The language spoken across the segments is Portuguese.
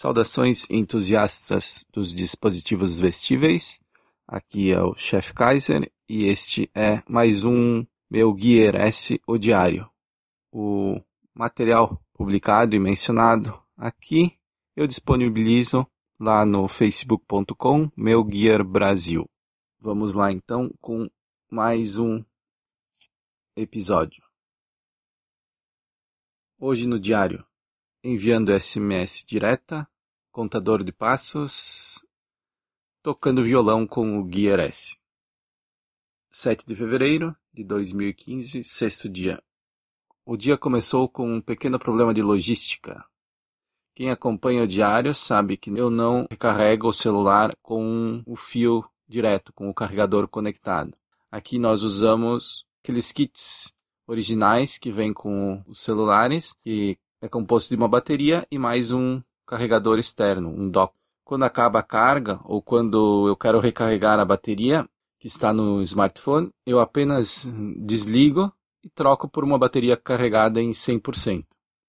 Saudações entusiastas dos dispositivos vestíveis. Aqui é o Chef Kaiser e este é mais um meu Gear S o Diário. O material publicado e mencionado aqui eu disponibilizo lá no facebook.com meu Gear Brasil. Vamos lá então com mais um episódio. Hoje no diário enviando SMS direta, contador de passos, tocando violão com o Gear S. 7 de fevereiro de 2015, sexto dia. O dia começou com um pequeno problema de logística. Quem acompanha o diário sabe que eu não recarrego o celular com o fio direto, com o carregador conectado. Aqui nós usamos aqueles kits originais que vêm com os celulares, que é composto de uma bateria e mais um carregador externo, um dock. Quando acaba a carga ou quando eu quero recarregar a bateria que está no smartphone, eu apenas desligo e troco por uma bateria carregada em 100%.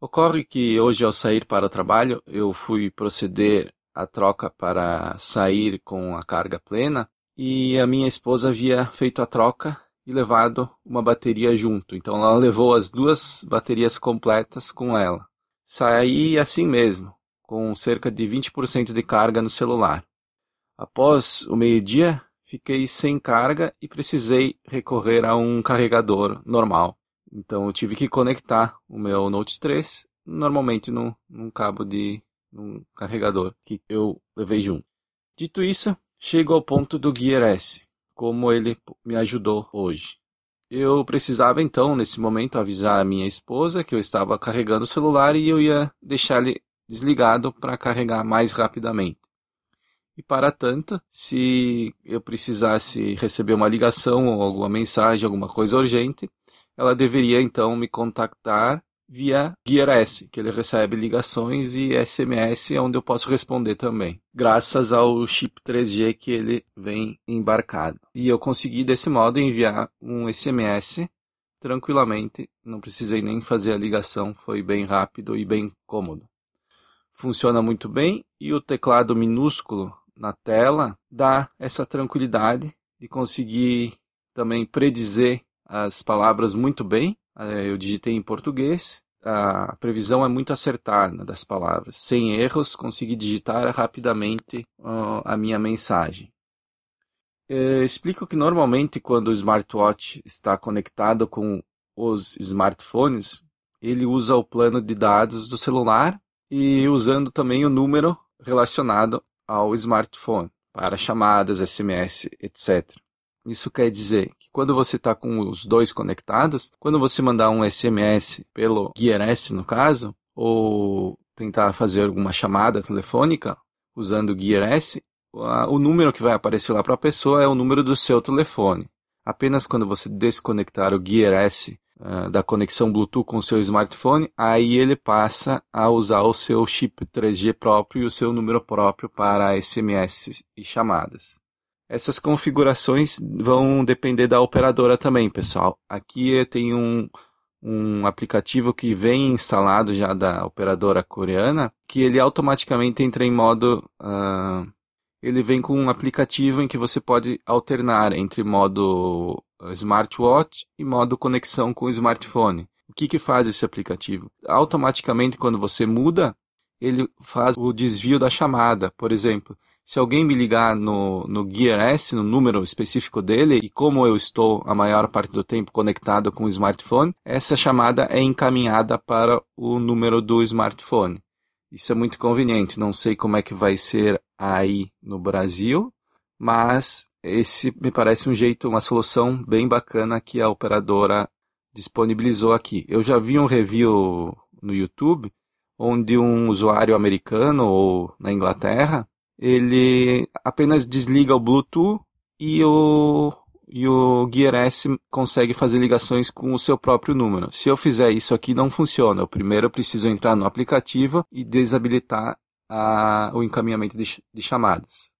Ocorre que hoje ao sair para o trabalho, eu fui proceder à troca para sair com a carga plena e a minha esposa havia feito a troca e levado uma bateria junto. Então ela levou as duas baterias completas com ela. Saí assim mesmo, com cerca de 20% de carga no celular. Após o meio-dia, fiquei sem carga e precisei recorrer a um carregador normal. Então eu tive que conectar o meu Note 3 normalmente num, num cabo de um carregador que eu levei junto. Dito isso, chego ao ponto do Gear S como ele me ajudou hoje. Eu precisava então, nesse momento, avisar a minha esposa que eu estava carregando o celular e eu ia deixar ele desligado para carregar mais rapidamente. E para tanto, se eu precisasse receber uma ligação ou alguma mensagem, alguma coisa urgente, ela deveria então me contactar via Gear S, que ele recebe ligações e SMS onde eu posso responder também, graças ao chip 3G que ele vem embarcado. E eu consegui desse modo enviar um SMS tranquilamente, não precisei nem fazer a ligação, foi bem rápido e bem cômodo. Funciona muito bem e o teclado minúsculo na tela dá essa tranquilidade de conseguir também predizer as palavras muito bem é, eu digitei em português, a previsão é muito acertada das palavras. Sem erros, consegui digitar rapidamente a minha mensagem. É, explico que normalmente quando o smartwatch está conectado com os smartphones, ele usa o plano de dados do celular e usando também o número relacionado ao smartphone para chamadas, SMS, etc. Isso quer dizer quando você está com os dois conectados, quando você mandar um SMS pelo Gear S no caso, ou tentar fazer alguma chamada telefônica usando o Gear S, o número que vai aparecer lá para a pessoa é o número do seu telefone. Apenas quando você desconectar o Gear S uh, da conexão Bluetooth com o seu smartphone, aí ele passa a usar o seu chip 3G próprio e o seu número próprio para SMS e chamadas. Essas configurações vão depender da operadora também, pessoal. Aqui tem um, um aplicativo que vem instalado já da operadora coreana, que ele automaticamente entra em modo. Uh, ele vem com um aplicativo em que você pode alternar entre modo smartwatch e modo conexão com o smartphone. O que, que faz esse aplicativo? Automaticamente, quando você muda, ele faz o desvio da chamada. Por exemplo, se alguém me ligar no, no Gear S, no número específico dele, e como eu estou a maior parte do tempo conectado com o smartphone, essa chamada é encaminhada para o número do smartphone. Isso é muito conveniente. Não sei como é que vai ser aí no Brasil, mas esse me parece um jeito, uma solução bem bacana que a operadora disponibilizou aqui. Eu já vi um review no YouTube onde um usuário americano ou na Inglaterra ele apenas desliga o Bluetooth e o, e o Gear S consegue fazer ligações com o seu próprio número. Se eu fizer isso aqui, não funciona. Eu primeiro preciso entrar no aplicativo e desabilitar a, o encaminhamento de, de chamadas.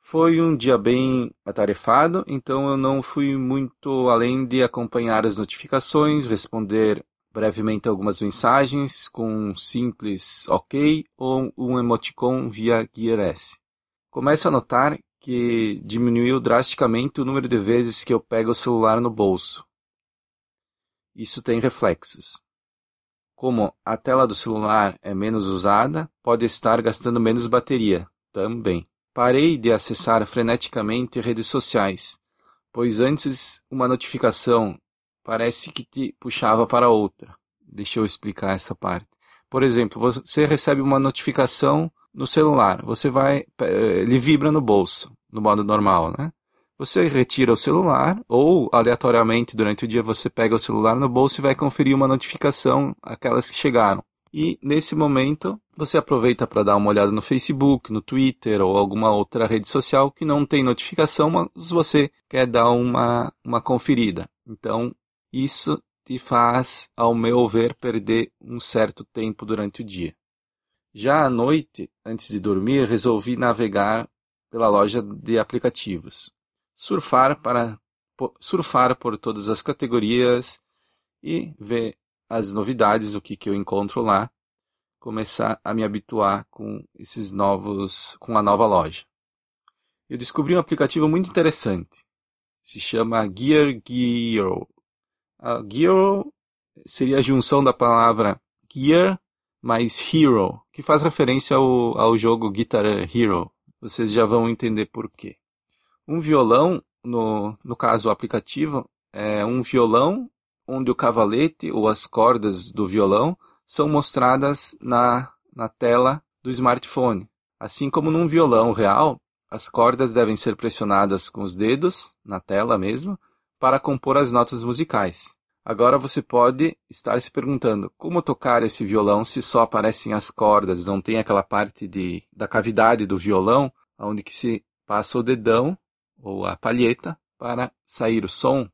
Foi um dia bem atarefado, então eu não fui muito além de acompanhar as notificações, responder brevemente algumas mensagens com um simples OK ou um emoticon via Gear S. Começo a notar que diminuiu drasticamente o número de vezes que eu pego o celular no bolso. Isso tem reflexos. Como a tela do celular é menos usada, pode estar gastando menos bateria também. Parei de acessar freneticamente redes sociais, pois antes uma notificação parece que te puxava para outra. Deixa eu explicar essa parte. Por exemplo, você recebe uma notificação no celular, você vai, eh, ele vibra no bolso, no modo normal, né? Você retira o celular ou aleatoriamente durante o dia você pega o celular no bolso e vai conferir uma notificação, aquelas que chegaram. E nesse momento você aproveita para dar uma olhada no Facebook, no Twitter ou alguma outra rede social que não tem notificação, mas você quer dar uma, uma conferida. Então isso te faz, ao meu ver, perder um certo tempo durante o dia. Já à noite, antes de dormir, resolvi navegar pela loja de aplicativos, surfar para surfar por todas as categorias e ver as novidades, o que, que eu encontro lá, começar a me habituar com esses novos, com a nova loja. Eu descobri um aplicativo muito interessante. Se chama Gear Gear a Gear seria a junção da palavra Gear mais Hero, que faz referência ao, ao jogo Guitar Hero. Vocês já vão entender por quê. Um violão, no, no caso o aplicativo, é um violão onde o cavalete ou as cordas do violão são mostradas na, na tela do smartphone. Assim como num violão real, as cordas devem ser pressionadas com os dedos, na tela mesmo, para compor as notas musicais. Agora você pode estar se perguntando como tocar esse violão se só aparecem as cordas, não tem aquela parte de, da cavidade do violão onde que se passa o dedão ou a palheta para sair o som.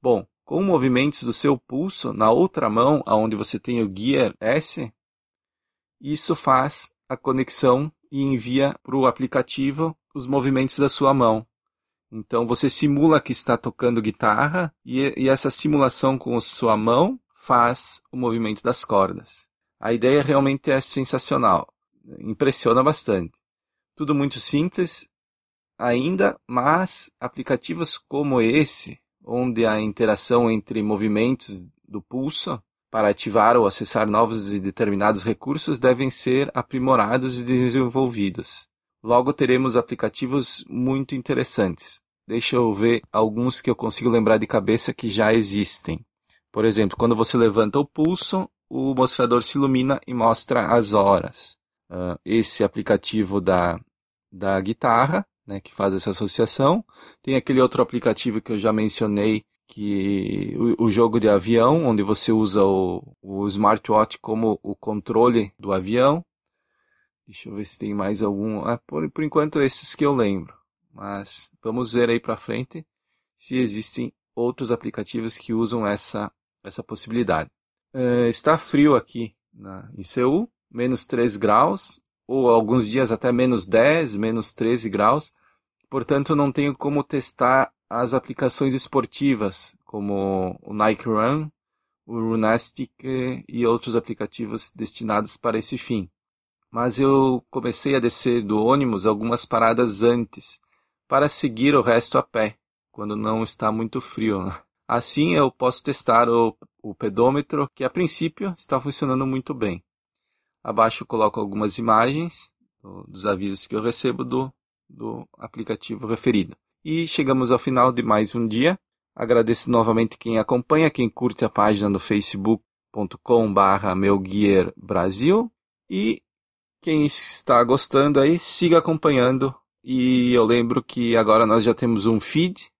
Bom, com movimentos do seu pulso na outra mão, aonde você tem o Gear S, isso faz a conexão e envia para o aplicativo os movimentos da sua mão. Então você simula que está tocando guitarra e, e essa simulação com sua mão faz o movimento das cordas. A ideia realmente é sensacional, impressiona bastante. Tudo muito simples ainda, mas aplicativos como esse, onde a interação entre movimentos do pulso para ativar ou acessar novos e determinados recursos devem ser aprimorados e desenvolvidos. Logo teremos aplicativos muito interessantes. Deixa eu ver alguns que eu consigo lembrar de cabeça que já existem. Por exemplo, quando você levanta o pulso, o mostrador se ilumina e mostra as horas. Uh, esse aplicativo da, da guitarra, né, que faz essa associação. Tem aquele outro aplicativo que eu já mencionei, que o, o jogo de avião, onde você usa o, o smartwatch como o controle do avião. Deixa eu ver se tem mais algum. Ah, por, por enquanto, esses que eu lembro. Mas vamos ver aí para frente se existem outros aplicativos que usam essa, essa possibilidade. Uh, está frio aqui na, em Seul, menos 3 graus, ou alguns dias até menos 10, menos 13 graus. Portanto, não tenho como testar as aplicações esportivas, como o Nike Run, o Runastic e outros aplicativos destinados para esse fim mas eu comecei a descer do ônibus algumas paradas antes, para seguir o resto a pé, quando não está muito frio. Né? Assim eu posso testar o, o pedômetro, que a princípio está funcionando muito bem. Abaixo coloco algumas imagens dos avisos que eu recebo do, do aplicativo referido. E chegamos ao final de mais um dia. Agradeço novamente quem acompanha, quem curte a página no facebook.com/barra Brasil e quem está gostando aí, siga acompanhando. E eu lembro que agora nós já temos um feed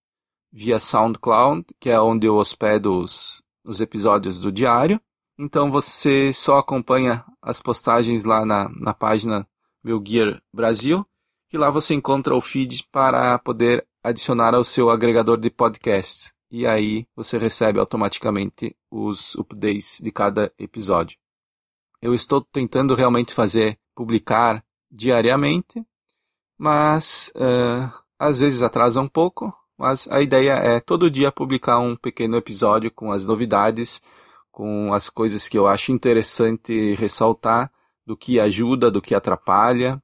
via SoundCloud, que é onde eu hospedo os, os episódios do diário. Então você só acompanha as postagens lá na, na página Meu Gear Brasil, que lá você encontra o feed para poder adicionar ao seu agregador de podcast. E aí você recebe automaticamente os updates de cada episódio. Eu estou tentando realmente fazer publicar diariamente, mas uh, às vezes atrasa um pouco. Mas a ideia é todo dia publicar um pequeno episódio com as novidades, com as coisas que eu acho interessante ressaltar, do que ajuda, do que atrapalha,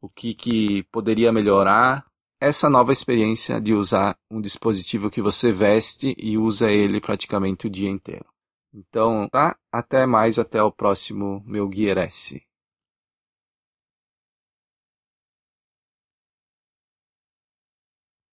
o que, que poderia melhorar. Essa nova experiência de usar um dispositivo que você veste e usa ele praticamente o dia inteiro. Então, tá? Até mais, até o próximo meu Gear S.